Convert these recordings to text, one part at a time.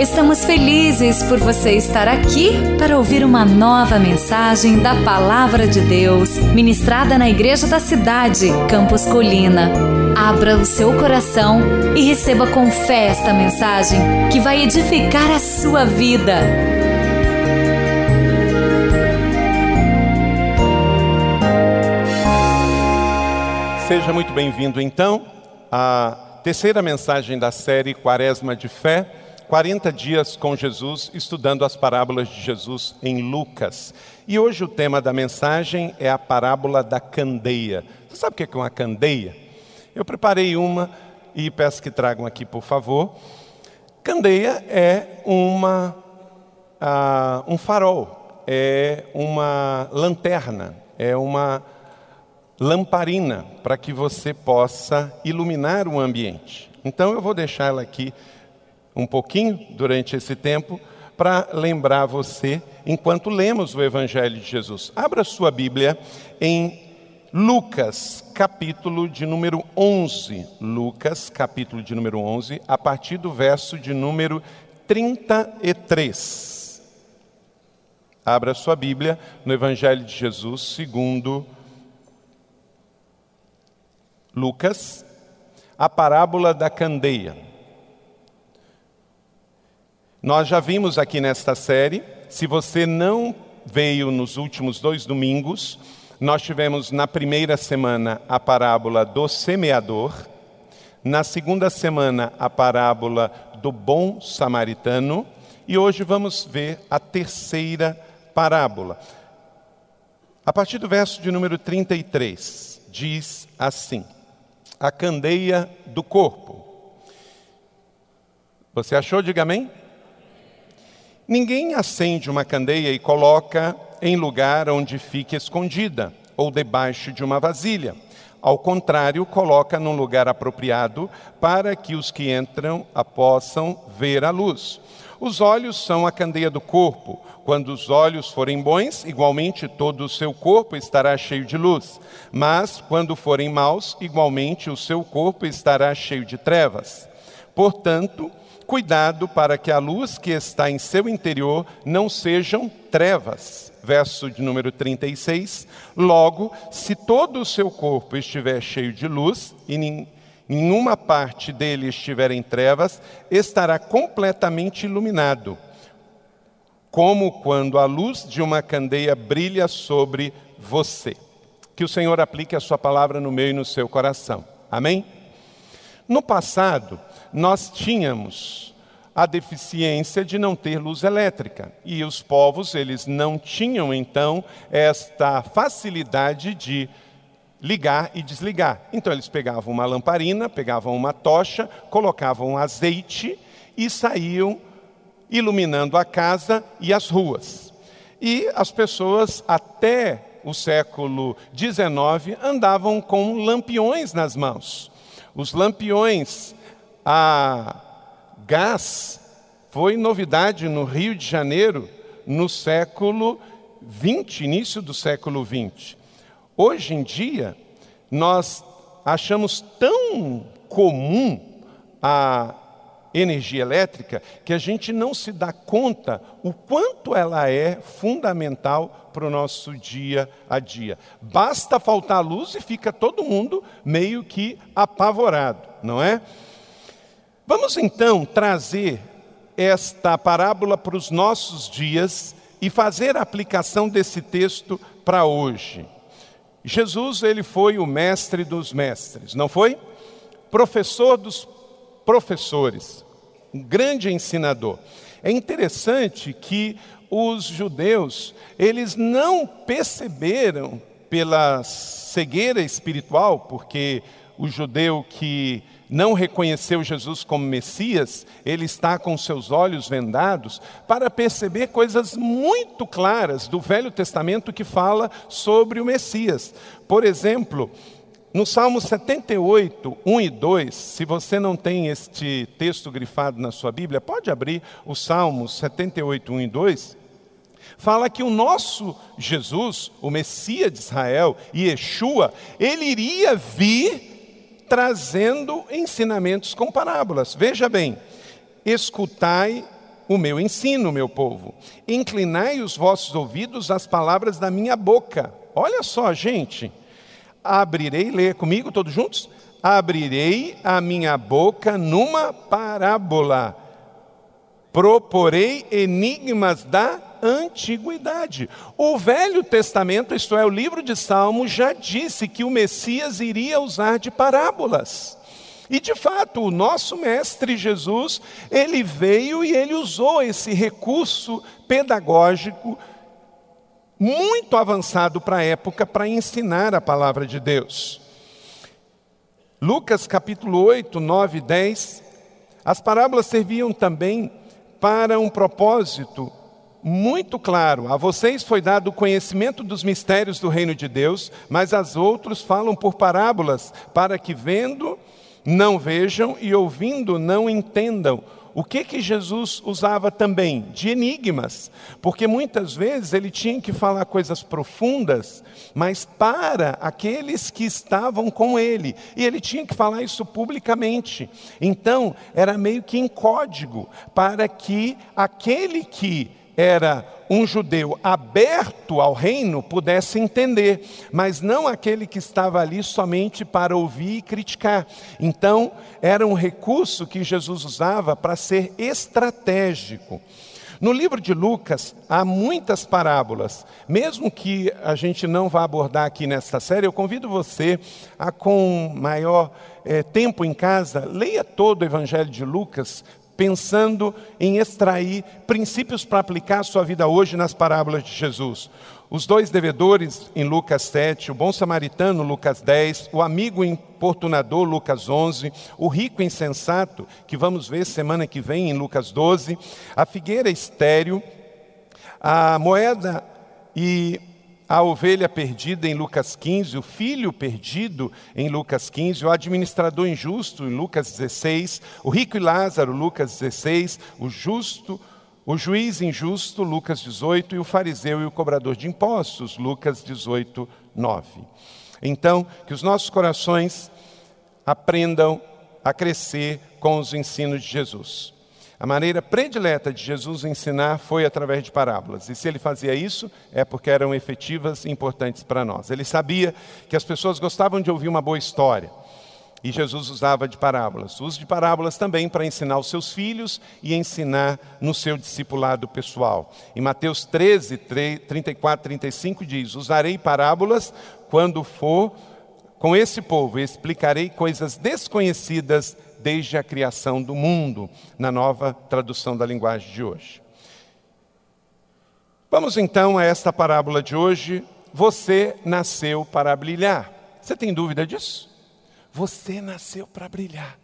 Estamos felizes por você estar aqui para ouvir uma nova mensagem da Palavra de Deus, ministrada na Igreja da Cidade, Campos Colina. Abra o seu coração e receba com fé esta mensagem que vai edificar a sua vida. Seja muito bem-vindo, então, à terceira mensagem da série Quaresma de Fé 40 dias com Jesus, estudando as parábolas de Jesus em Lucas. E hoje o tema da mensagem é a parábola da candeia. Você sabe o que é uma candeia? Eu preparei uma e peço que tragam aqui, por favor. Candeia é uma, uh, um farol, é uma lanterna, é uma lamparina para que você possa iluminar o ambiente. Então eu vou deixar ela aqui um pouquinho durante esse tempo para lembrar você enquanto lemos o Evangelho de Jesus. Abra sua Bíblia em Lucas, capítulo de número 11. Lucas, capítulo de número 11, a partir do verso de número 33. Abra sua Bíblia no Evangelho de Jesus, segundo Lucas, a parábola da candeia. Nós já vimos aqui nesta série, se você não veio nos últimos dois domingos, nós tivemos na primeira semana a parábola do semeador, na segunda semana a parábola do bom samaritano e hoje vamos ver a terceira parábola. A partir do verso de número 33, diz assim: A candeia do corpo. Você achou? Diga amém. Ninguém acende uma candeia e coloca em lugar onde fique escondida ou debaixo de uma vasilha. Ao contrário, coloca num lugar apropriado para que os que entram a possam ver a luz. Os olhos são a candeia do corpo. Quando os olhos forem bons, igualmente todo o seu corpo estará cheio de luz. Mas quando forem maus, igualmente o seu corpo estará cheio de trevas. Portanto, Cuidado para que a luz que está em seu interior não sejam trevas. Verso de número 36. Logo, se todo o seu corpo estiver cheio de luz e nenhuma parte dele estiver em trevas, estará completamente iluminado, como quando a luz de uma candeia brilha sobre você. Que o Senhor aplique a sua palavra no meu e no seu coração. Amém? No passado, nós tínhamos a deficiência de não ter luz elétrica. E os povos, eles não tinham então esta facilidade de ligar e desligar. Então eles pegavam uma lamparina, pegavam uma tocha, colocavam azeite e saíam iluminando a casa e as ruas. E as pessoas até o século XIX andavam com lampiões nas mãos. Os lampiões a gás foi novidade no Rio de Janeiro no século 20, início do século 20. Hoje em dia, nós achamos tão comum a energia elétrica que a gente não se dá conta o quanto ela é fundamental para o nosso dia a dia. Basta faltar luz e fica todo mundo meio que apavorado, não é? Vamos então trazer esta parábola para os nossos dias e fazer a aplicação desse texto para hoje. Jesus, ele foi o mestre dos mestres, não foi? Professor dos professores, um grande ensinador. É interessante que os judeus, eles não perceberam pela cegueira espiritual, porque o judeu que não reconheceu Jesus como Messias, ele está com seus olhos vendados para perceber coisas muito claras do Velho Testamento que fala sobre o Messias. Por exemplo, no Salmo 78, 1 e 2, se você não tem este texto grifado na sua Bíblia, pode abrir o Salmo 78, 1 e 2. Fala que o nosso Jesus, o Messias de Israel, Yeshua, ele iria vir trazendo ensinamentos com parábolas. Veja bem, escutai o meu ensino, meu povo. Inclinai os vossos ouvidos às palavras da minha boca. Olha só, gente. Abrirei, leia comigo todos juntos. Abrirei a minha boca numa parábola. Proporei enigmas da antiguidade. O Velho Testamento, isto é, o livro de Salmos, já disse que o Messias iria usar de parábolas. E de fato, o nosso mestre Jesus, ele veio e ele usou esse recurso pedagógico muito avançado para a época para ensinar a palavra de Deus. Lucas capítulo 8, 9 e 10, as parábolas serviam também para um propósito muito claro: a vocês foi dado o conhecimento dos mistérios do reino de Deus, mas as outros falam por parábolas, para que vendo não vejam e ouvindo não entendam. O que que Jesus usava também? De enigmas, porque muitas vezes ele tinha que falar coisas profundas, mas para aqueles que estavam com ele, e ele tinha que falar isso publicamente. Então, era meio que em código, para que aquele que era um judeu aberto ao reino pudesse entender, mas não aquele que estava ali somente para ouvir e criticar. Então, era um recurso que Jesus usava para ser estratégico. No livro de Lucas há muitas parábolas, mesmo que a gente não vá abordar aqui nesta série, eu convido você a, com maior é, tempo em casa, leia todo o Evangelho de Lucas, pensando em extrair princípios para aplicar a sua vida hoje nas parábolas de Jesus. Os dois devedores em Lucas 7, o bom samaritano, Lucas 10, o amigo importunador, Lucas 11, o rico insensato, que vamos ver semana que vem em Lucas 12, a figueira estéreo, a moeda e a ovelha perdida em Lucas 15, o filho perdido em Lucas 15, o administrador injusto em Lucas 16, o rico e Lázaro, Lucas 16, o justo, o juiz injusto, Lucas 18, e o fariseu e o cobrador de impostos, Lucas 18, 9. Então, que os nossos corações aprendam a crescer com os ensinos de Jesus. A maneira predileta de Jesus ensinar foi através de parábolas. E se ele fazia isso, é porque eram efetivas e importantes para nós. Ele sabia que as pessoas gostavam de ouvir uma boa história. E Jesus usava de parábolas. Uso de parábolas também para ensinar os seus filhos e ensinar no seu discipulado pessoal. Em Mateus 13, 34, 35 diz: Usarei parábolas quando for com esse povo e explicarei coisas desconhecidas desde a criação do mundo, na nova tradução da linguagem de hoje. Vamos então a esta parábola de hoje. Você nasceu para brilhar. Você tem dúvida disso? Você nasceu para brilhar.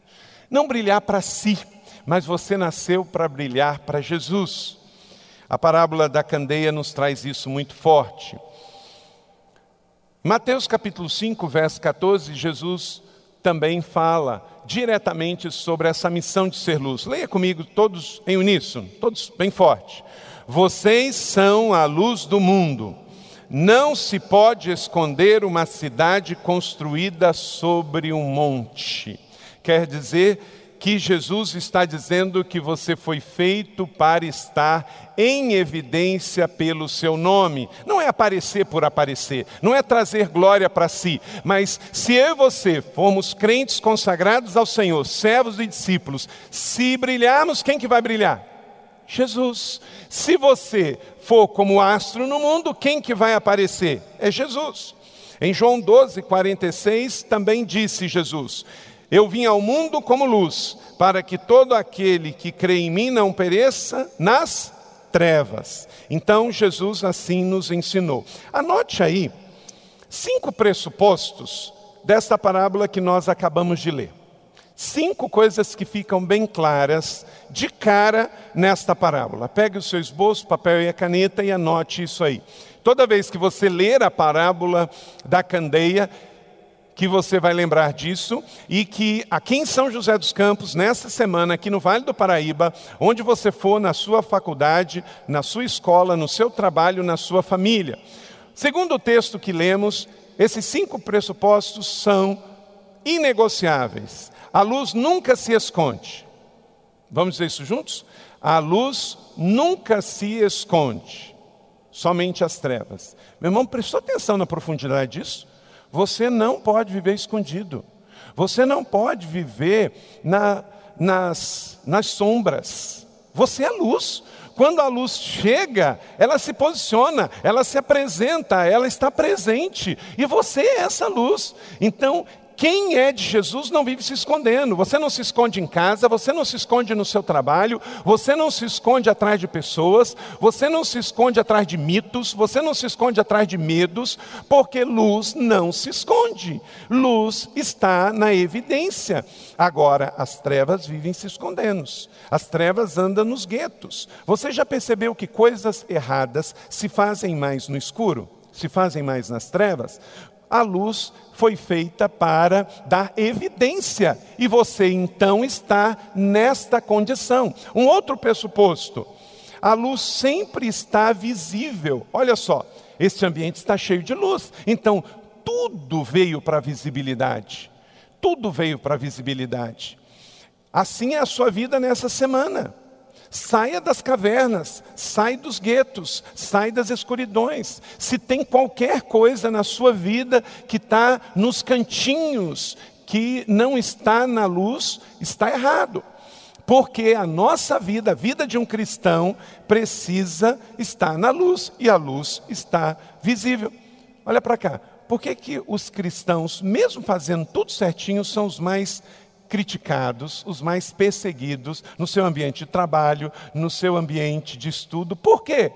Não brilhar para si, mas você nasceu para brilhar para Jesus. A parábola da candeia nos traz isso muito forte. Mateus capítulo 5, verso 14, Jesus também fala diretamente sobre essa missão de ser luz. Leia comigo todos em uníssono, todos bem forte. Vocês são a luz do mundo. Não se pode esconder uma cidade construída sobre um monte. Quer dizer que Jesus está dizendo que você foi feito para estar em evidência pelo seu nome. Não é aparecer por aparecer, não é trazer glória para si, mas se eu e você formos crentes consagrados ao Senhor, servos e discípulos, se brilharmos, quem que vai brilhar? Jesus. Se você for como astro no mundo, quem que vai aparecer? É Jesus. Em João 12, 46, também disse Jesus: eu vim ao mundo como luz, para que todo aquele que crê em mim não pereça nas trevas. Então Jesus assim nos ensinou. Anote aí cinco pressupostos desta parábola que nós acabamos de ler. Cinco coisas que ficam bem claras de cara nesta parábola. Pegue o seu esboço, papel e a caneta e anote isso aí. Toda vez que você ler a parábola da candeia, que você vai lembrar disso e que aqui em São José dos Campos, nessa semana, aqui no Vale do Paraíba, onde você for na sua faculdade, na sua escola, no seu trabalho, na sua família. Segundo o texto que lemos, esses cinco pressupostos são inegociáveis. A luz nunca se esconde. Vamos dizer isso juntos? A luz nunca se esconde, somente as trevas. Meu irmão, prestou atenção na profundidade disso? Você não pode viver escondido. Você não pode viver na, nas, nas sombras. Você é luz. Quando a luz chega, ela se posiciona, ela se apresenta, ela está presente. E você é essa luz. Então, quem é de Jesus não vive se escondendo. Você não se esconde em casa, você não se esconde no seu trabalho, você não se esconde atrás de pessoas, você não se esconde atrás de mitos, você não se esconde atrás de medos, porque luz não se esconde. Luz está na evidência. Agora, as trevas vivem se escondendo. As trevas andam nos guetos. Você já percebeu que coisas erradas se fazem mais no escuro? Se fazem mais nas trevas? A luz foi feita para dar evidência, e você então está nesta condição. Um outro pressuposto: a luz sempre está visível. Olha só, este ambiente está cheio de luz, então tudo veio para a visibilidade. Tudo veio para a visibilidade. Assim é a sua vida nessa semana. Saia das cavernas, sai dos guetos, sai das escuridões. Se tem qualquer coisa na sua vida que está nos cantinhos, que não está na luz, está errado. Porque a nossa vida, a vida de um cristão, precisa estar na luz e a luz está visível. Olha para cá. Por que, que os cristãos, mesmo fazendo tudo certinho, são os mais criticados, os mais perseguidos no seu ambiente de trabalho, no seu ambiente de estudo. Por quê?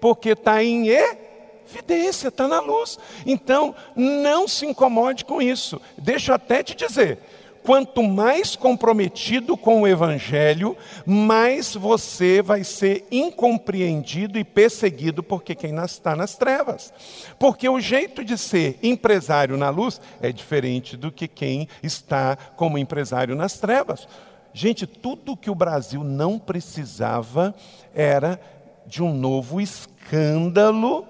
Porque está em evidência, está na luz. Então, não se incomode com isso. Deixa eu até te dizer: quanto mais comprometido com o Evangelho, mais você vai ser incompreendido e perseguido porque quem está nas trevas. Porque o jeito de ser empresário na luz é diferente do que quem está como empresário nas trevas. Gente, tudo que o Brasil não precisava era de um novo escândalo,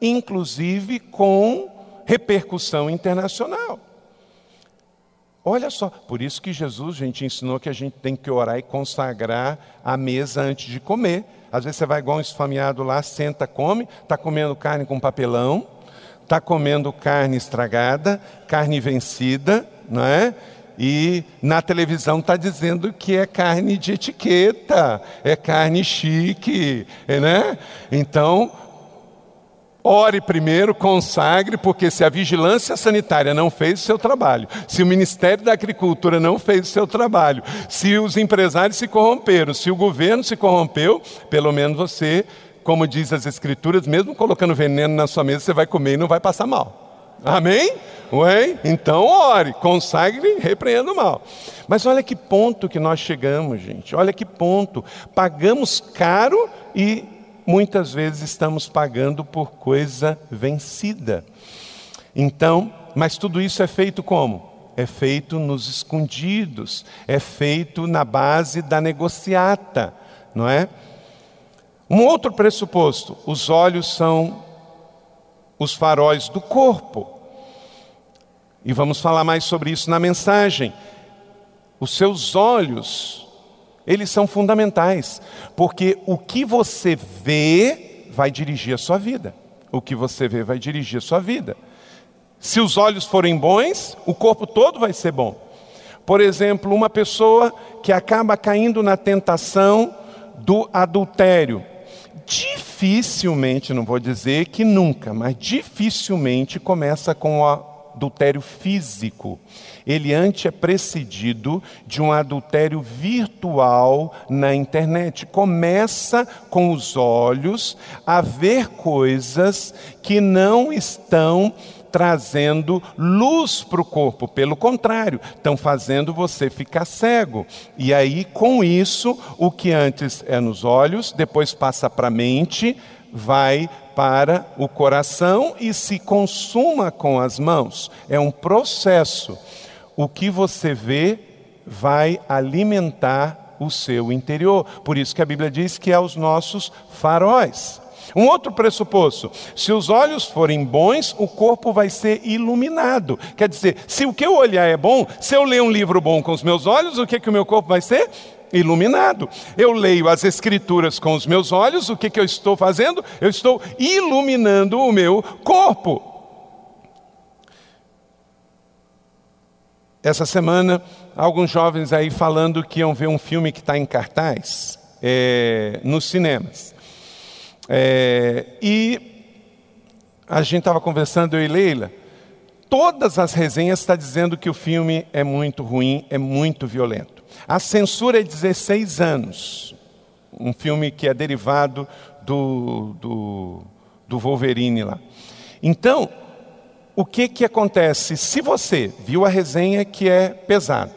inclusive com repercussão internacional. Olha só, por isso que Jesus, gente, ensinou que a gente tem que orar e consagrar a mesa antes de comer. Às vezes você vai igual um esfameado lá, senta, come, está comendo carne com papelão, está comendo carne estragada, carne vencida, não é? E na televisão está dizendo que é carne de etiqueta, é carne chique, né? Então, Ore primeiro, consagre, porque se a vigilância sanitária não fez o seu trabalho, se o Ministério da Agricultura não fez o seu trabalho, se os empresários se corromperam, se o governo se corrompeu, pelo menos você, como diz as Escrituras, mesmo colocando veneno na sua mesa, você vai comer e não vai passar mal. Amém? Ué? Então ore, consagre repreenda o mal. Mas olha que ponto que nós chegamos, gente. Olha que ponto. Pagamos caro e muitas vezes estamos pagando por coisa vencida. Então, mas tudo isso é feito como? É feito nos escondidos, é feito na base da negociata, não é? Um outro pressuposto: os olhos são os faróis do corpo. E vamos falar mais sobre isso na mensagem. Os seus olhos eles são fundamentais, porque o que você vê vai dirigir a sua vida. O que você vê vai dirigir a sua vida. Se os olhos forem bons, o corpo todo vai ser bom. Por exemplo, uma pessoa que acaba caindo na tentação do adultério. Dificilmente, não vou dizer que nunca, mas dificilmente começa com o adultério físico ele antes é precedido de um adultério virtual na internet. Começa com os olhos a ver coisas que não estão trazendo luz para o corpo, pelo contrário, estão fazendo você ficar cego. E aí, com isso, o que antes é nos olhos, depois passa para a mente, vai para o coração e se consuma com as mãos. É um processo o que você vê vai alimentar o seu interior. Por isso que a Bíblia diz que é os nossos faróis. Um outro pressuposto: se os olhos forem bons, o corpo vai ser iluminado. Quer dizer, se o que eu olhar é bom, se eu ler um livro bom com os meus olhos, o que, que o meu corpo vai ser? Iluminado. Eu leio as Escrituras com os meus olhos, o que, que eu estou fazendo? Eu estou iluminando o meu corpo. Essa semana, alguns jovens aí falando que iam ver um filme que está em cartaz é, nos cinemas. É, e a gente estava conversando, eu e Leila, todas as resenhas estão tá dizendo que o filme é muito ruim, é muito violento. A censura é 16 anos. Um filme que é derivado do, do, do Wolverine lá. Então, o que, que acontece? Se você viu a resenha que é pesado,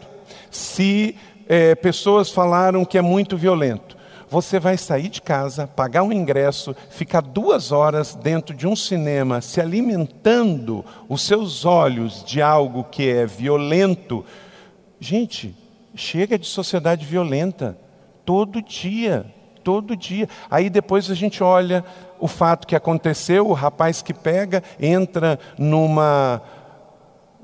se é, pessoas falaram que é muito violento, você vai sair de casa, pagar um ingresso, ficar duas horas dentro de um cinema, se alimentando os seus olhos de algo que é violento. Gente, chega de sociedade violenta. Todo dia, todo dia. Aí depois a gente olha o fato que aconteceu, o rapaz que pega, entra numa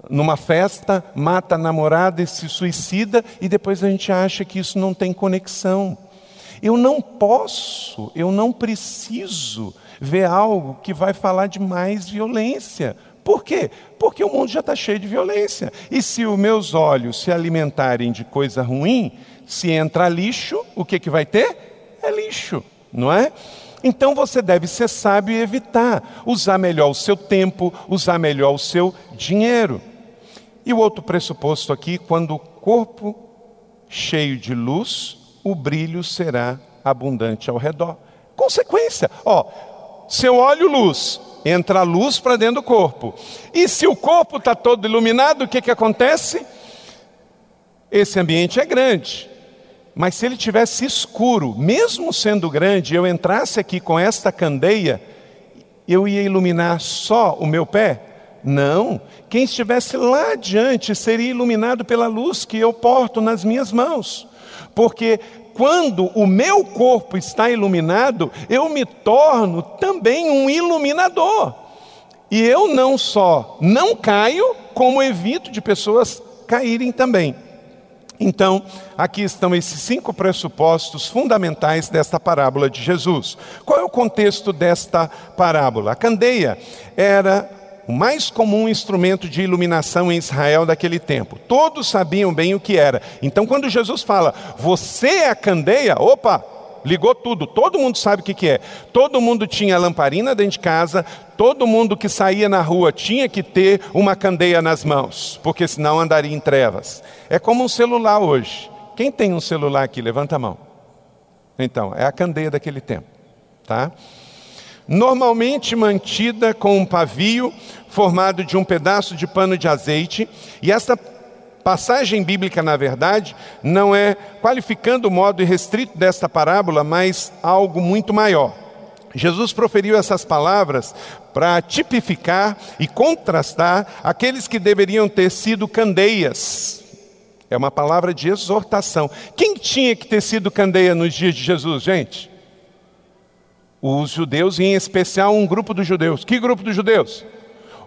numa festa, mata a namorada e se suicida, e depois a gente acha que isso não tem conexão. Eu não posso, eu não preciso ver algo que vai falar de mais violência. Por quê? Porque o mundo já está cheio de violência. E se os meus olhos se alimentarem de coisa ruim, se entra lixo, o que, que vai ter? É lixo, não é? Então você deve ser sábio e evitar. Usar melhor o seu tempo, usar melhor o seu dinheiro. E o outro pressuposto aqui, quando o corpo cheio de luz o brilho será abundante ao redor. Consequência, ó, se eu olho luz, entra a luz para dentro do corpo. E se o corpo está todo iluminado, o que, que acontece? Esse ambiente é grande. Mas se ele tivesse escuro, mesmo sendo grande, eu entrasse aqui com esta candeia, eu ia iluminar só o meu pé? Não. Quem estivesse lá adiante seria iluminado pela luz que eu porto nas minhas mãos porque quando o meu corpo está iluminado, eu me torno também um iluminador. E eu não só não caio, como evito de pessoas caírem também. Então, aqui estão esses cinco pressupostos fundamentais desta parábola de Jesus. Qual é o contexto desta parábola? A candeia era o mais comum instrumento de iluminação em Israel daquele tempo. Todos sabiam bem o que era. Então, quando Jesus fala, você é a candeia, opa, ligou tudo, todo mundo sabe o que, que é. Todo mundo tinha lamparina dentro de casa, todo mundo que saía na rua tinha que ter uma candeia nas mãos, porque senão andaria em trevas. É como um celular hoje. Quem tem um celular aqui? Levanta a mão. Então, é a candeia daquele tempo, tá? normalmente mantida com um pavio formado de um pedaço de pano de azeite, e essa passagem bíblica, na verdade, não é qualificando o modo restrito desta parábola, mas algo muito maior. Jesus proferiu essas palavras para tipificar e contrastar aqueles que deveriam ter sido candeias. É uma palavra de exortação. Quem tinha que ter sido candeia nos dias de Jesus, gente? Os judeus, e em especial um grupo dos judeus. Que grupo dos judeus?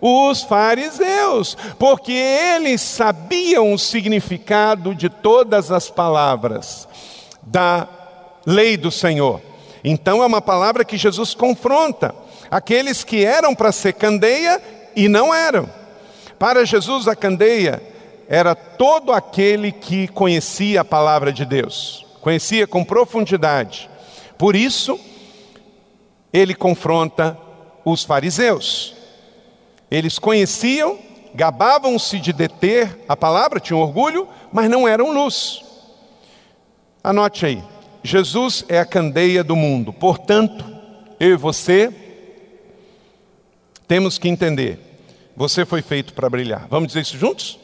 Os fariseus, porque eles sabiam o significado de todas as palavras da lei do Senhor. Então é uma palavra que Jesus confronta aqueles que eram para ser candeia e não eram. Para Jesus, a candeia era todo aquele que conhecia a palavra de Deus, conhecia com profundidade. Por isso, ele confronta os fariseus. Eles conheciam, gabavam-se de deter a palavra, tinham orgulho, mas não eram luz. Anote aí: Jesus é a candeia do mundo, portanto, eu e você temos que entender: você foi feito para brilhar. Vamos dizer isso juntos?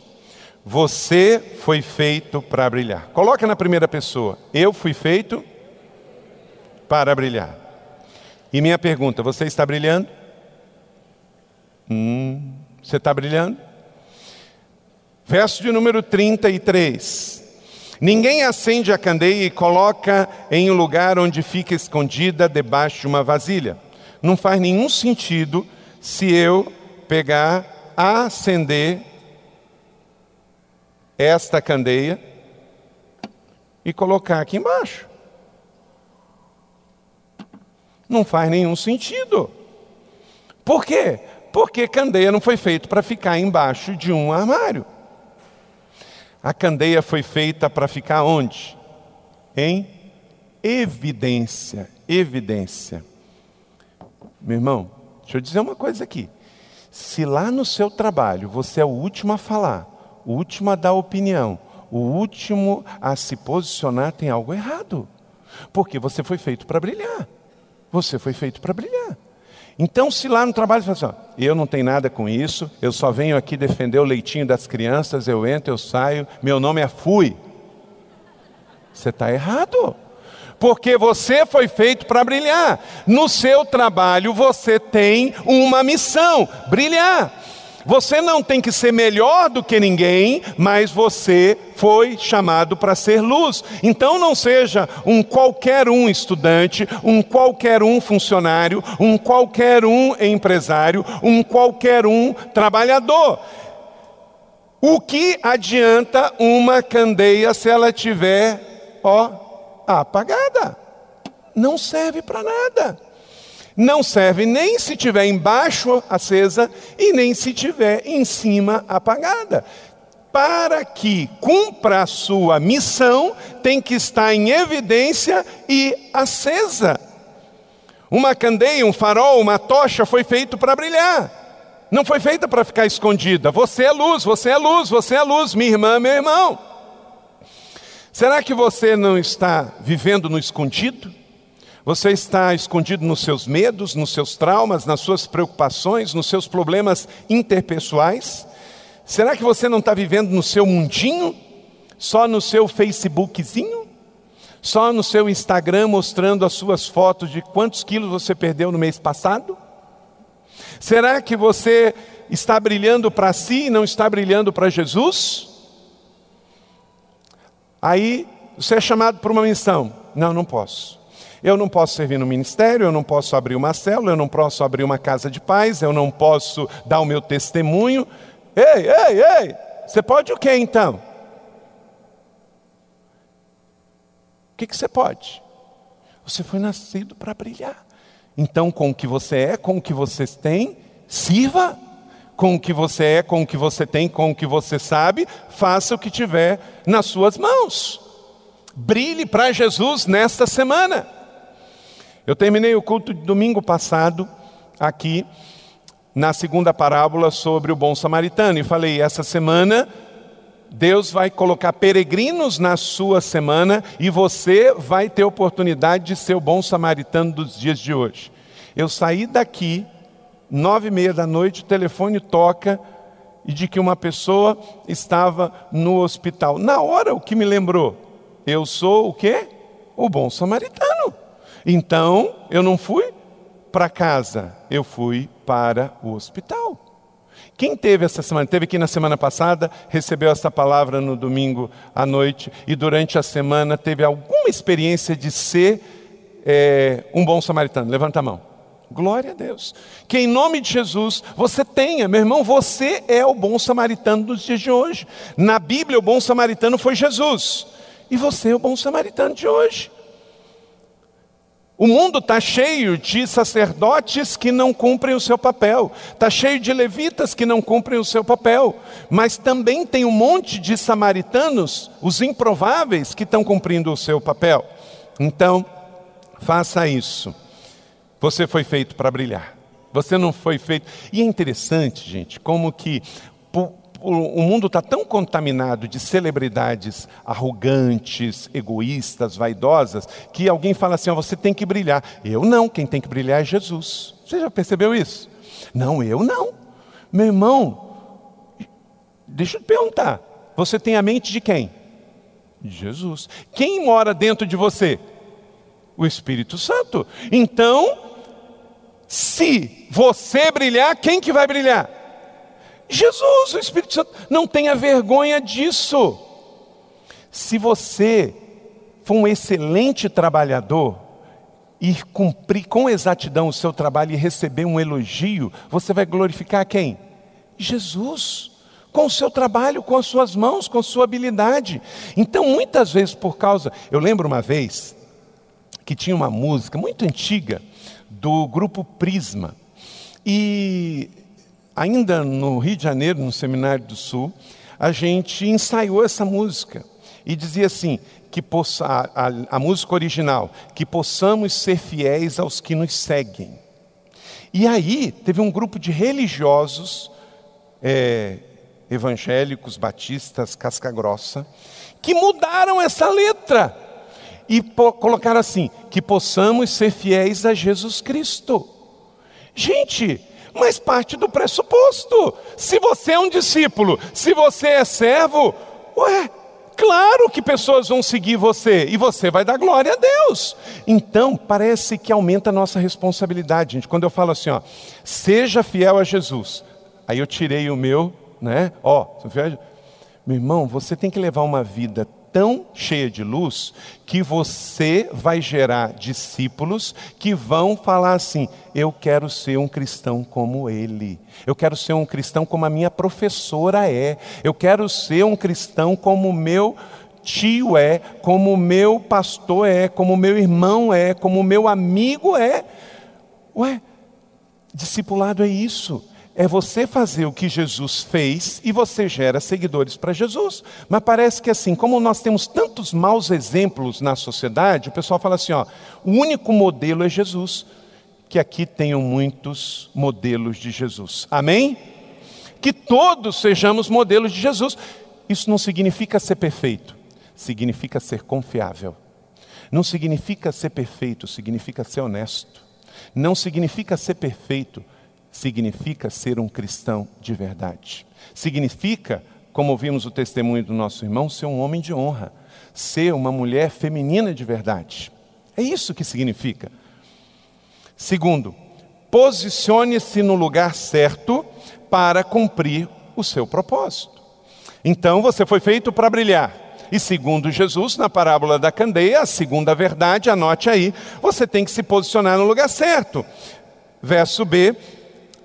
Você foi feito para brilhar. Coloca na primeira pessoa: eu fui feito para brilhar. E minha pergunta: você está brilhando? Hum, você está brilhando? Verso de número 33. Ninguém acende a candeia e coloca em um lugar onde fica escondida debaixo de uma vasilha. Não faz nenhum sentido se eu pegar, acender esta candeia e colocar aqui embaixo. Não faz nenhum sentido. Por quê? Porque candeia não foi feito para ficar embaixo de um armário. A candeia foi feita para ficar onde? Em evidência. Evidência. Meu irmão, deixa eu dizer uma coisa aqui. Se lá no seu trabalho você é o último a falar, o último a dar opinião, o último a se posicionar, tem algo errado. Porque você foi feito para brilhar. Você foi feito para brilhar. Então, se lá no trabalho você fala assim, eu não tenho nada com isso, eu só venho aqui defender o leitinho das crianças, eu entro, eu saio, meu nome é Fui. Você está errado. Porque você foi feito para brilhar. No seu trabalho você tem uma missão: brilhar. Você não tem que ser melhor do que ninguém, mas você foi chamado para ser luz. Então não seja um qualquer um estudante, um qualquer um funcionário, um qualquer um empresário, um qualquer um trabalhador. O que adianta uma candeia se ela tiver, ó, apagada? Não serve para nada não serve nem se tiver embaixo acesa e nem se tiver em cima apagada. Para que cumpra a sua missão, tem que estar em evidência e acesa. Uma candeia, um farol, uma tocha foi feito para brilhar. Não foi feita para ficar escondida. Você é luz, você é luz, você é luz, minha irmã, meu irmão. Será que você não está vivendo no escondido? Você está escondido nos seus medos, nos seus traumas, nas suas preocupações, nos seus problemas interpessoais? Será que você não está vivendo no seu mundinho? Só no seu Facebookzinho? Só no seu Instagram mostrando as suas fotos de quantos quilos você perdeu no mês passado? Será que você está brilhando para si e não está brilhando para Jesus? Aí você é chamado para uma missão. Não, não posso. Eu não posso servir no ministério, eu não posso abrir uma célula, eu não posso abrir uma casa de paz, eu não posso dar o meu testemunho. Ei, ei, ei, você pode o que então? O que, que você pode? Você foi nascido para brilhar. Então, com o que você é, com o que você tem, sirva. Com o que você é, com o que você tem, com o que você sabe, faça o que tiver nas suas mãos. Brilhe para Jesus nesta semana. Eu terminei o culto de domingo passado aqui na segunda parábola sobre o bom samaritano e falei: essa semana Deus vai colocar peregrinos na sua semana e você vai ter oportunidade de ser o bom samaritano dos dias de hoje. Eu saí daqui, nove e meia da noite, o telefone toca e de que uma pessoa estava no hospital. Na hora, o que me lembrou? Eu sou o quê? O bom samaritano. Então, eu não fui para casa, eu fui para o hospital. Quem teve essa semana, teve aqui na semana passada, recebeu essa palavra no domingo à noite e durante a semana teve alguma experiência de ser é, um bom samaritano? Levanta a mão. Glória a Deus. Que em nome de Jesus você tenha, meu irmão, você é o bom samaritano dos dias de hoje. Na Bíblia, o bom samaritano foi Jesus. E você é o bom samaritano de hoje. O mundo está cheio de sacerdotes que não cumprem o seu papel, está cheio de levitas que não cumprem o seu papel, mas também tem um monte de samaritanos, os improváveis, que estão cumprindo o seu papel. Então, faça isso. Você foi feito para brilhar. Você não foi feito. E é interessante, gente, como que o mundo está tão contaminado de celebridades arrogantes, egoístas, vaidosas, que alguém fala assim: oh, você tem que brilhar. Eu não, quem tem que brilhar é Jesus. Você já percebeu isso? Não, eu não. Meu irmão, deixa eu te perguntar: você tem a mente de quem? De Jesus. Quem mora dentro de você? O Espírito Santo. Então, se você brilhar, quem que vai brilhar? Jesus, o Espírito Santo, não tenha vergonha disso. Se você for um excelente trabalhador, e cumprir com exatidão o seu trabalho e receber um elogio, você vai glorificar quem? Jesus. Com o seu trabalho, com as suas mãos, com a sua habilidade. Então, muitas vezes, por causa. Eu lembro uma vez que tinha uma música muito antiga do grupo Prisma. E ainda no Rio de Janeiro, no Seminário do Sul, a gente ensaiou essa música. E dizia assim: que possa, a, a, a música original, que possamos ser fiéis aos que nos seguem. E aí teve um grupo de religiosos, é, evangélicos, batistas, casca grossa, que mudaram essa letra e colocaram assim: que possamos ser fiéis a Jesus Cristo. Gente, mas parte do pressuposto. Se você é um discípulo, se você é servo, ué, Claro que pessoas vão seguir você e você vai dar glória a Deus. Então, parece que aumenta a nossa responsabilidade, gente. Quando eu falo assim, ó, seja fiel a Jesus. Aí eu tirei o meu, né? Ó, meu irmão, você tem que levar uma vida tão cheia de luz que você vai gerar discípulos que vão falar assim: eu quero ser um cristão como ele, eu quero ser um cristão como a minha professora é, eu quero ser um cristão como o meu tio é, como o meu pastor é, como o meu irmão é, como o meu amigo é. Ué, discipulado é isso é você fazer o que Jesus fez e você gera seguidores para Jesus. Mas parece que assim, como nós temos tantos maus exemplos na sociedade, o pessoal fala assim, ó, o único modelo é Jesus. Que aqui tenham muitos modelos de Jesus. Amém? Que todos sejamos modelos de Jesus. Isso não significa ser perfeito, significa ser confiável. Não significa ser perfeito, significa ser honesto. Não significa ser perfeito, significa ser um cristão de verdade. Significa, como ouvimos o testemunho do nosso irmão, ser um homem de honra, ser uma mulher feminina de verdade. É isso que significa. Segundo, posicione-se no lugar certo para cumprir o seu propósito. Então você foi feito para brilhar. E segundo Jesus, na parábola da candeia, a segunda verdade, anote aí, você tem que se posicionar no lugar certo. Verso B,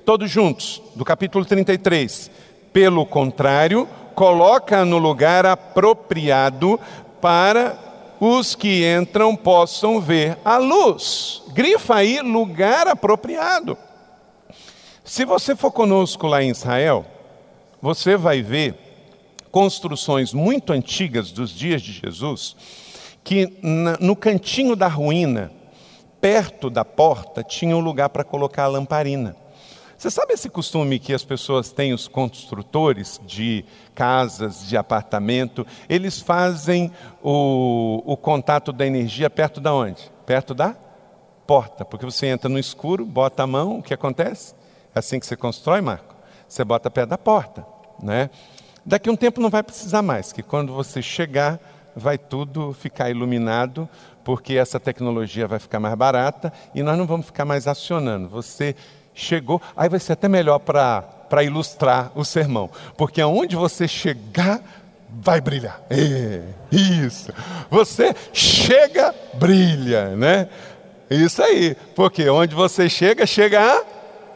todos juntos, do capítulo 33. Pelo contrário, coloca no lugar apropriado para os que entram possam ver a luz. Grifa aí lugar apropriado. Se você for conosco lá em Israel, você vai ver construções muito antigas dos dias de Jesus, que no cantinho da ruína, perto da porta, tinha um lugar para colocar a lamparina. Você sabe esse costume que as pessoas têm, os construtores de casas, de apartamento, eles fazem o, o contato da energia perto da onde? Perto da porta, porque você entra no escuro, bota a mão, o que acontece? É assim que você constrói, Marco? Você bota perto da porta, né? Daqui a um tempo não vai precisar mais, que quando você chegar, vai tudo ficar iluminado, porque essa tecnologia vai ficar mais barata e nós não vamos ficar mais acionando. Você chegou, aí vai ser até melhor para ilustrar o sermão, porque aonde você chegar, vai brilhar. É, isso. Você chega, brilha, né? Isso aí, porque onde você chega, chega a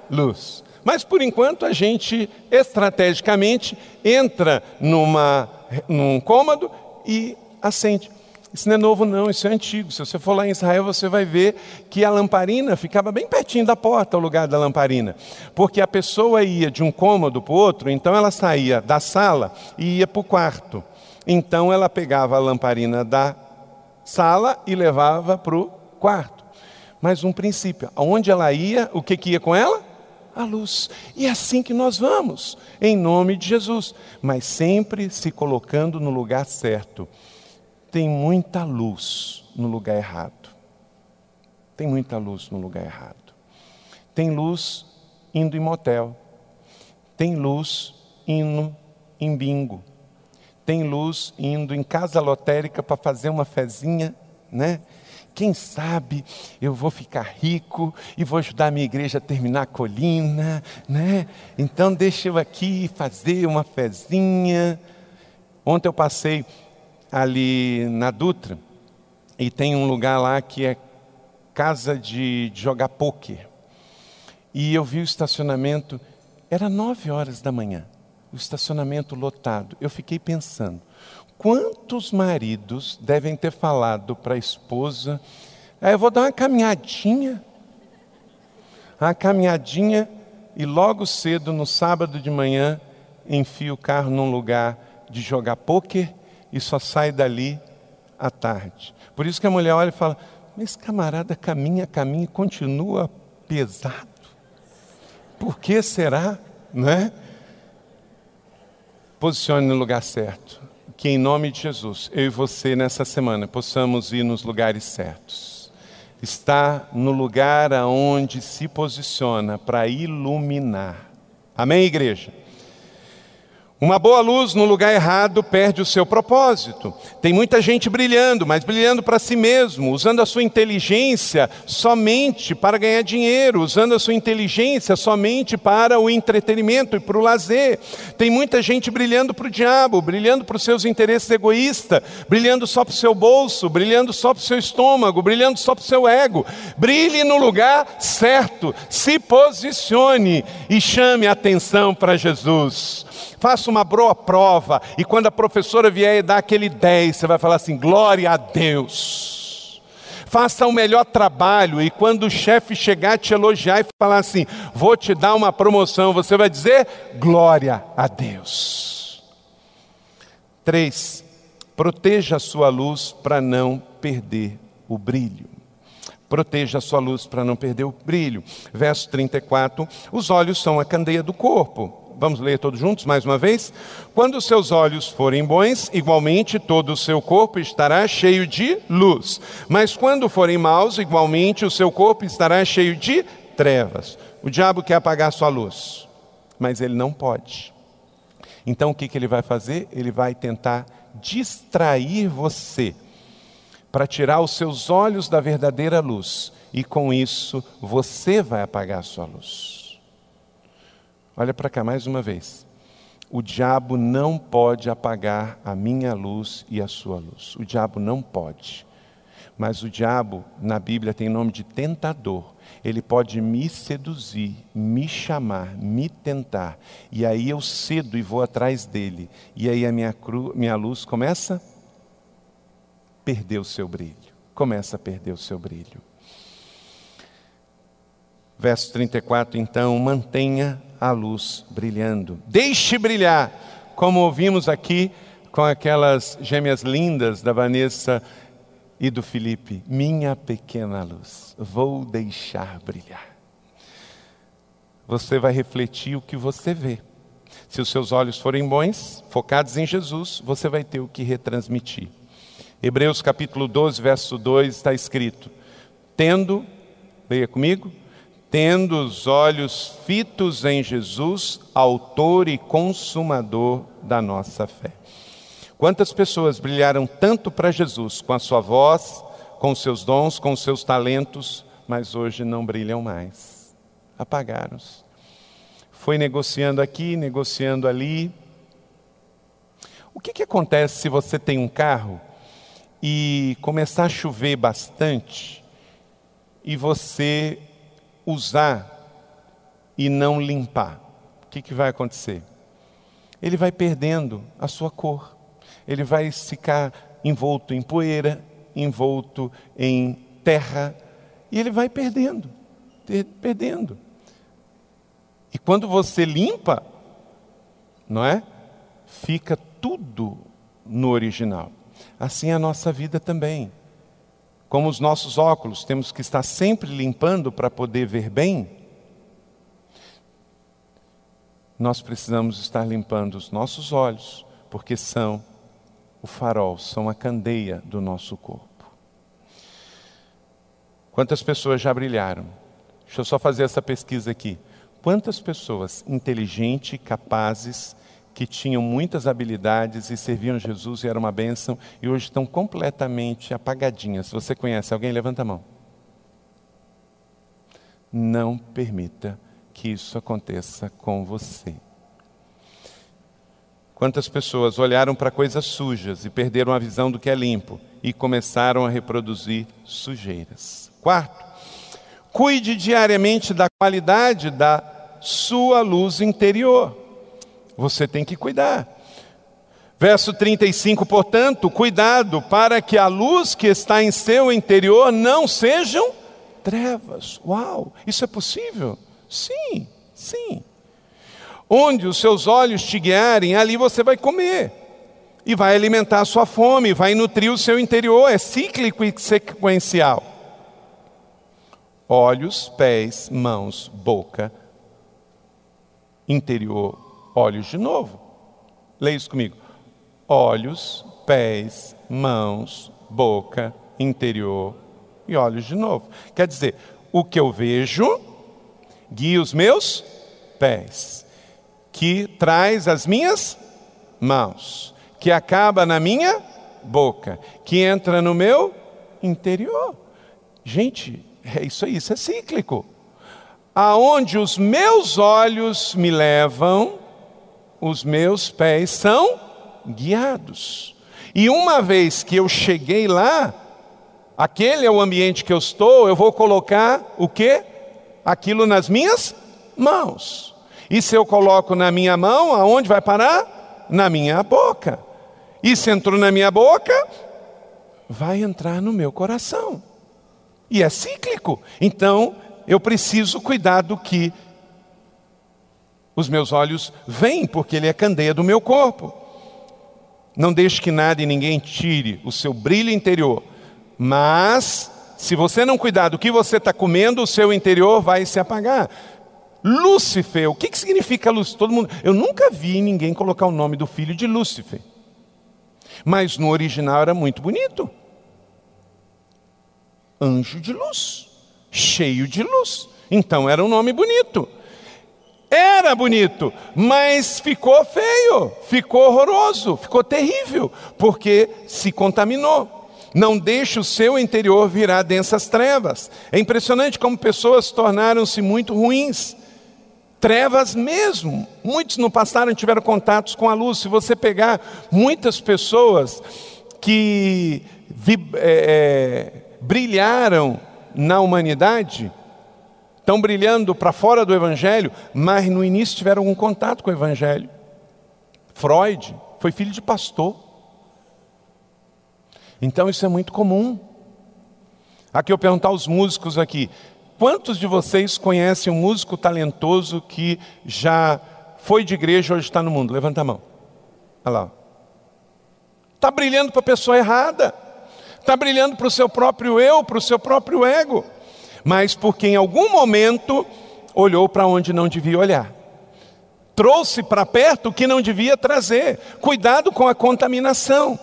luz. Mas por enquanto a gente estrategicamente entra numa, num cômodo e acende. Isso não é novo, não, isso é antigo. Se você for lá em Israel, você vai ver que a lamparina ficava bem pertinho da porta, o lugar da lamparina. Porque a pessoa ia de um cômodo para o outro, então ela saía da sala e ia para o quarto. Então ela pegava a lamparina da sala e levava para o quarto. Mas um princípio: aonde ela ia, o que, que ia com ela? A luz. E é assim que nós vamos, em nome de Jesus, mas sempre se colocando no lugar certo tem muita luz no lugar errado. Tem muita luz no lugar errado. Tem luz indo em motel. Tem luz indo em bingo. Tem luz indo em casa lotérica para fazer uma fezinha, né? Quem sabe eu vou ficar rico e vou ajudar a minha igreja a terminar a colina, né? Então deixa eu aqui fazer uma fezinha. Ontem eu passei ali na Dutra, e tem um lugar lá que é casa de, de jogar pôquer. E eu vi o estacionamento, era nove horas da manhã, o estacionamento lotado. Eu fiquei pensando, quantos maridos devem ter falado para a esposa, ah, eu vou dar uma caminhadinha, uma caminhadinha, e logo cedo, no sábado de manhã, enfio o carro num lugar de jogar pôquer e só sai dali à tarde. Por isso que a mulher olha e fala, mas camarada caminha, caminha e continua pesado. Por que será? Né? Posicione no lugar certo. Que em nome de Jesus, eu e você nessa semana possamos ir nos lugares certos. Está no lugar aonde se posiciona para iluminar. Amém, igreja? Uma boa luz no lugar errado perde o seu propósito. Tem muita gente brilhando, mas brilhando para si mesmo, usando a sua inteligência somente para ganhar dinheiro, usando a sua inteligência somente para o entretenimento e para o lazer. Tem muita gente brilhando para o diabo, brilhando para os seus interesses egoístas, brilhando só para o seu bolso, brilhando só para o seu estômago, brilhando só para o seu ego. Brilhe no lugar certo, se posicione e chame a atenção para Jesus. Faça uma boa prova e quando a professora vier e dar aquele 10, você vai falar assim: glória a Deus. Faça o melhor trabalho e quando o chefe chegar te elogiar e falar assim: vou te dar uma promoção, você vai dizer: glória a Deus. 3. Proteja a sua luz para não perder o brilho. Proteja a sua luz para não perder o brilho. Verso 34: Os olhos são a candeia do corpo. Vamos ler todos juntos mais uma vez? Quando seus olhos forem bons, igualmente todo o seu corpo estará cheio de luz. Mas quando forem maus, igualmente o seu corpo estará cheio de trevas. O diabo quer apagar sua luz, mas ele não pode. Então o que, que ele vai fazer? Ele vai tentar distrair você para tirar os seus olhos da verdadeira luz, e com isso você vai apagar sua luz. Olha para cá mais uma vez. O diabo não pode apagar a minha luz e a sua luz. O diabo não pode. Mas o diabo, na Bíblia, tem nome de tentador. Ele pode me seduzir, me chamar, me tentar. E aí eu cedo e vou atrás dele. E aí a minha, cru, minha luz começa a perder o seu brilho. Começa a perder o seu brilho. Verso 34, então, mantenha a luz brilhando. Deixe brilhar, como ouvimos aqui com aquelas gêmeas lindas da Vanessa e do Felipe. Minha pequena luz, vou deixar brilhar. Você vai refletir o que você vê. Se os seus olhos forem bons, focados em Jesus, você vai ter o que retransmitir. Hebreus capítulo 12, verso 2 está escrito: Tendo, leia comigo, tendo os olhos fitos em Jesus, autor e consumador da nossa fé. Quantas pessoas brilharam tanto para Jesus com a sua voz, com seus dons, com seus talentos, mas hoje não brilham mais. Apagaram-se. Foi negociando aqui, negociando ali. O que, que acontece se você tem um carro e começar a chover bastante e você usar e não limpar, o que, que vai acontecer? Ele vai perdendo a sua cor, ele vai ficar envolto em poeira, envolto em terra, e ele vai perdendo, perdendo. E quando você limpa, não é? Fica tudo no original. Assim é a nossa vida também. Como os nossos óculos, temos que estar sempre limpando para poder ver bem. Nós precisamos estar limpando os nossos olhos, porque são o farol, são a candeia do nosso corpo. Quantas pessoas já brilharam? Deixa eu só fazer essa pesquisa aqui. Quantas pessoas inteligentes, capazes, que tinham muitas habilidades e serviam Jesus e era uma bênção e hoje estão completamente apagadinhas. Se você conhece alguém, levanta a mão. Não permita que isso aconteça com você. Quantas pessoas olharam para coisas sujas e perderam a visão do que é limpo e começaram a reproduzir sujeiras. Quarto, Cuide diariamente da qualidade da sua luz interior. Você tem que cuidar. Verso 35, portanto, cuidado para que a luz que está em seu interior não sejam trevas. Uau, isso é possível? Sim, sim. Onde os seus olhos te guiarem, ali você vai comer. E vai alimentar a sua fome, vai nutrir o seu interior. É cíclico e sequencial. Olhos, pés, mãos, boca, interior, olhos de novo. Leia isso comigo. Olhos, pés, mãos, boca, interior e olhos de novo. Quer dizer, o que eu vejo guia os meus pés que traz as minhas mãos, que acaba na minha boca, que entra no meu interior. Gente, é isso aí, isso é cíclico. Aonde os meus olhos me levam, os meus pés são guiados. E uma vez que eu cheguei lá, aquele é o ambiente que eu estou, eu vou colocar o quê? Aquilo nas minhas mãos. E se eu coloco na minha mão, aonde vai parar? Na minha boca. E se entrou na minha boca, vai entrar no meu coração. E é cíclico. Então, eu preciso cuidar do que os meus olhos veem, porque ele é candeia do meu corpo. Não deixe que nada e ninguém tire o seu brilho interior. Mas, se você não cuidar do que você está comendo, o seu interior vai se apagar. Lúcifer, o que, que significa Lúcifer? Todo mundo, eu nunca vi ninguém colocar o nome do filho de Lúcifer. Mas no original era muito bonito. Anjo de luz, cheio de luz. Então era um nome bonito. Era bonito, mas ficou feio, ficou horroroso, ficou terrível, porque se contaminou. Não deixe o seu interior virar densas trevas. É impressionante como pessoas tornaram-se muito ruins trevas mesmo. Muitos no passado tiveram contatos com a luz. Se você pegar muitas pessoas que é, é, brilharam na humanidade, estão brilhando para fora do Evangelho, mas no início tiveram algum contato com o Evangelho. Freud foi filho de pastor. Então isso é muito comum. Aqui eu perguntar aos músicos aqui, Quantos de vocês conhecem um músico talentoso que já foi de igreja hoje está no mundo? Levanta a mão. Olha lá. Está brilhando para a pessoa errada. Está brilhando para o seu próprio eu, para o seu próprio ego. Mas porque em algum momento olhou para onde não devia olhar. Trouxe para perto o que não devia trazer. Cuidado com a contaminação.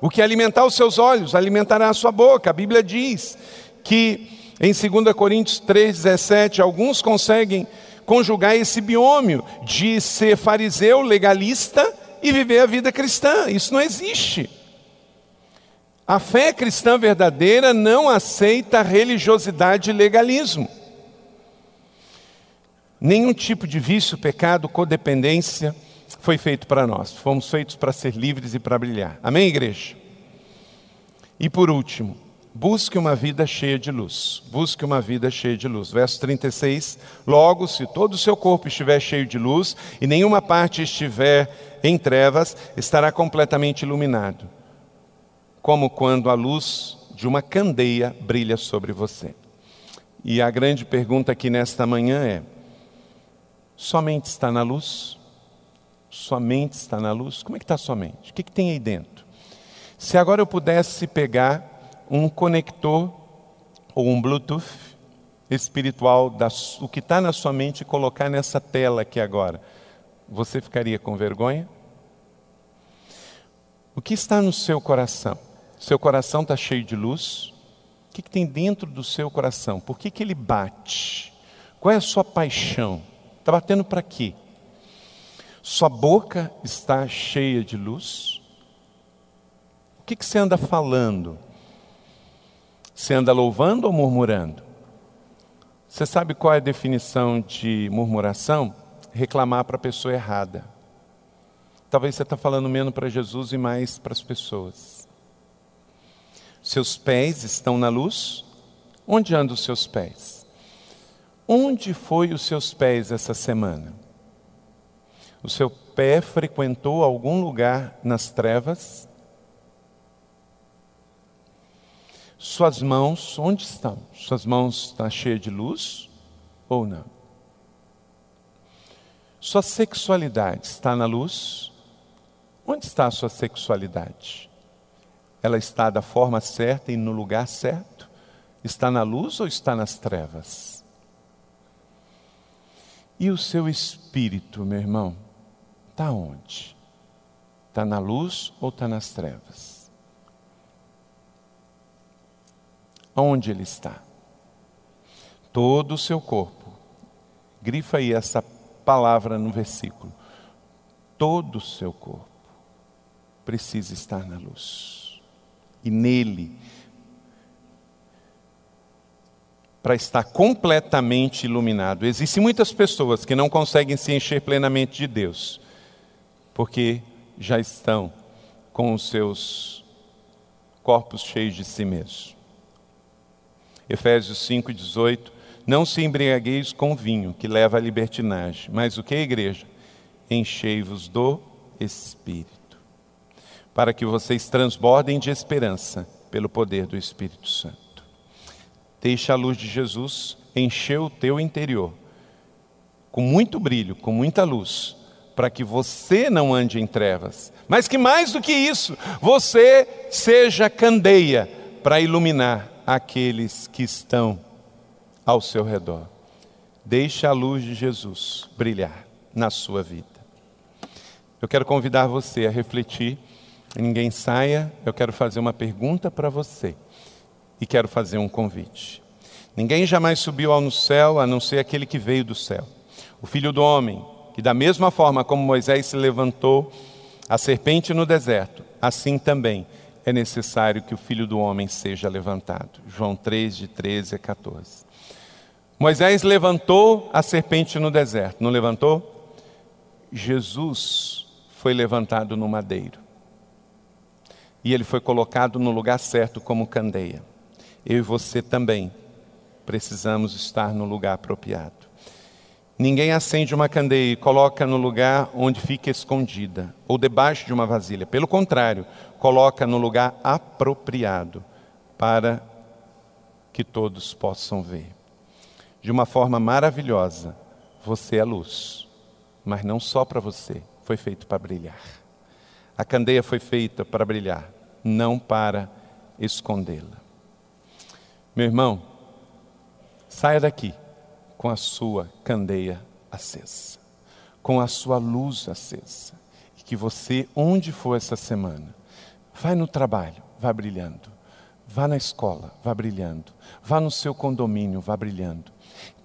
O que alimentar os seus olhos, alimentará a sua boca. A Bíblia diz que em 2 Coríntios 3,17, alguns conseguem conjugar esse biômio de ser fariseu, legalista e viver a vida cristã. Isso não existe. A fé cristã verdadeira não aceita religiosidade e legalismo. Nenhum tipo de vício, pecado, codependência foi feito para nós. Fomos feitos para ser livres e para brilhar. Amém, igreja? E por último, Busque uma vida cheia de luz. Busque uma vida cheia de luz. Verso 36. Logo, se todo o seu corpo estiver cheio de luz e nenhuma parte estiver em trevas, estará completamente iluminado, como quando a luz de uma candeia brilha sobre você. E a grande pergunta aqui nesta manhã é: somente está na luz? Somente está na luz? Como é que está a sua mente? O que, que tem aí dentro? Se agora eu pudesse pegar um conector ou um Bluetooth espiritual o que está na sua mente e colocar nessa tela aqui agora, você ficaria com vergonha? O que está no seu coração? Seu coração está cheio de luz? O que, que tem dentro do seu coração? Por que, que ele bate? Qual é a sua paixão? Está batendo para quê? Sua boca está cheia de luz? O que, que você anda falando? Você anda louvando ou murmurando? Você sabe qual é a definição de murmuração? Reclamar para a pessoa errada. Talvez você está falando menos para Jesus e mais para as pessoas. Seus pés estão na luz? Onde andam os seus pés? Onde foi os seus pés essa semana? O seu pé frequentou algum lugar nas trevas? Suas mãos, onde estão? Suas mãos estão cheias de luz ou não? Sua sexualidade está na luz? Onde está a sua sexualidade? Ela está da forma certa e no lugar certo? Está na luz ou está nas trevas? E o seu espírito, meu irmão, está onde? Está na luz ou está nas trevas? Onde ele está? Todo o seu corpo. Grifa aí essa palavra no versículo. Todo o seu corpo precisa estar na luz. E nele para estar completamente iluminado. Existem muitas pessoas que não conseguem se encher plenamente de Deus, porque já estão com os seus corpos cheios de si mesmos. Efésios 5,18: Não se embriagueis com vinho, que leva à libertinagem, mas o que igreja? Enchei-vos do Espírito, para que vocês transbordem de esperança pelo poder do Espírito Santo. Deixa a luz de Jesus encher o teu interior com muito brilho, com muita luz, para que você não ande em trevas, mas que mais do que isso, você seja candeia para iluminar aqueles que estão ao seu redor. Deixe a luz de Jesus brilhar na sua vida. Eu quero convidar você a refletir. Ninguém saia, eu quero fazer uma pergunta para você e quero fazer um convite. Ninguém jamais subiu ao céu a não ser aquele que veio do céu, o Filho do Homem, que da mesma forma como Moisés se levantou a serpente no deserto, assim também é necessário que o Filho do Homem seja levantado. João 3, de 13 a 14. Moisés levantou a serpente no deserto, não levantou? Jesus foi levantado no madeiro. E ele foi colocado no lugar certo como candeia eu e você também precisamos estar no lugar apropriado. Ninguém acende uma candeia e coloca no lugar onde fica escondida ou debaixo de uma vasilha. Pelo contrário, coloca no lugar apropriado para que todos possam ver. De uma forma maravilhosa, você é luz, mas não só para você, foi feito para brilhar. A candeia foi feita para brilhar, não para escondê-la. Meu irmão, saia daqui com a sua candeia acesa, com a sua luz acesa. E que você, onde for essa semana, vai no trabalho, vá brilhando. Vá na escola, vá brilhando. Vá no seu condomínio, vá brilhando.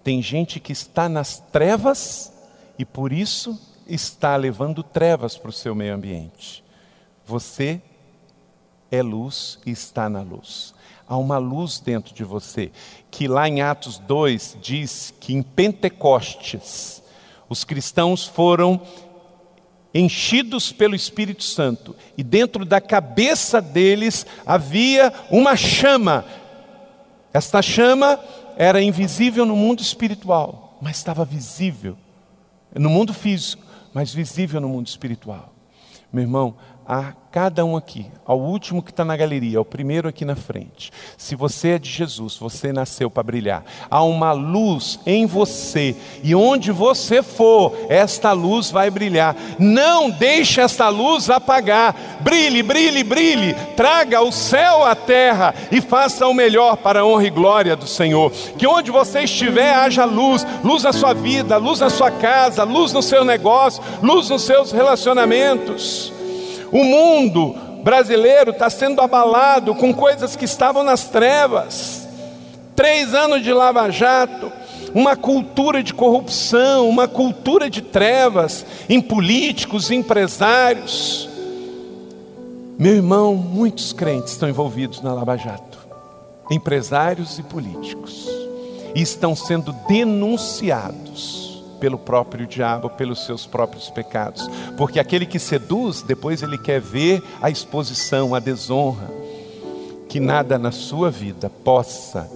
Tem gente que está nas trevas e por isso está levando trevas para o seu meio ambiente. Você é luz e está na luz há uma luz dentro de você, que lá em Atos 2 diz que em Pentecostes os cristãos foram enchidos pelo Espírito Santo e dentro da cabeça deles havia uma chama. Esta chama era invisível no mundo espiritual, mas estava visível no mundo físico, mas visível no mundo espiritual. Meu irmão, a cada um aqui, ao último que está na galeria, ao primeiro aqui na frente. Se você é de Jesus, você nasceu para brilhar. Há uma luz em você, e onde você for, esta luz vai brilhar. Não deixe esta luz apagar. Brilhe, brilhe, brilhe. Traga o céu à terra e faça o melhor para a honra e glória do Senhor. Que onde você estiver haja luz, luz na sua vida, luz na sua casa, luz no seu negócio, luz nos seus relacionamentos. O mundo brasileiro está sendo abalado com coisas que estavam nas trevas. Três anos de lava-jato, uma cultura de corrupção, uma cultura de trevas em políticos, empresários. Meu irmão, muitos crentes estão envolvidos na Lava Jato, empresários e políticos, e estão sendo denunciados pelo próprio diabo, pelos seus próprios pecados. Porque aquele que seduz, depois ele quer ver a exposição, a desonra. Que nada na sua vida possa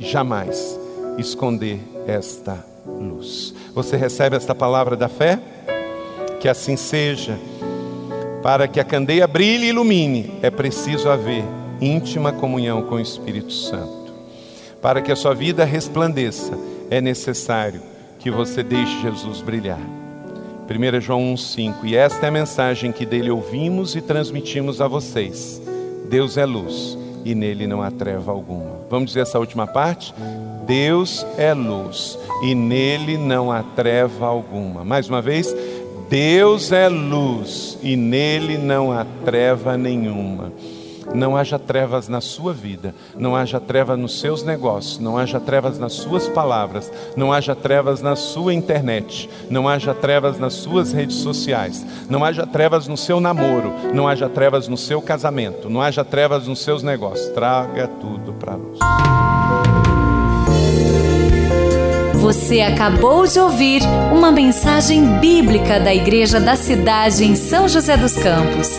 jamais esconder esta luz. Você recebe esta palavra da fé? Que assim seja. Para que a candeia brilhe e ilumine, é preciso haver íntima comunhão com o Espírito Santo. Para que a sua vida resplandeça, é necessário que você deixe Jesus brilhar. 1 João 1,5 E esta é a mensagem que dele ouvimos e transmitimos a vocês: Deus é luz e nele não há treva alguma. Vamos dizer essa última parte? Deus é luz e nele não há treva alguma. Mais uma vez, Deus é luz e nele não há treva nenhuma. Não haja trevas na sua vida, não haja trevas nos seus negócios, não haja trevas nas suas palavras, não haja trevas na sua internet, não haja trevas nas suas redes sociais, não haja trevas no seu namoro, não haja trevas no seu casamento, não haja trevas nos seus negócios. Traga tudo para luz. Você acabou de ouvir uma mensagem bíblica da Igreja da Cidade em São José dos Campos.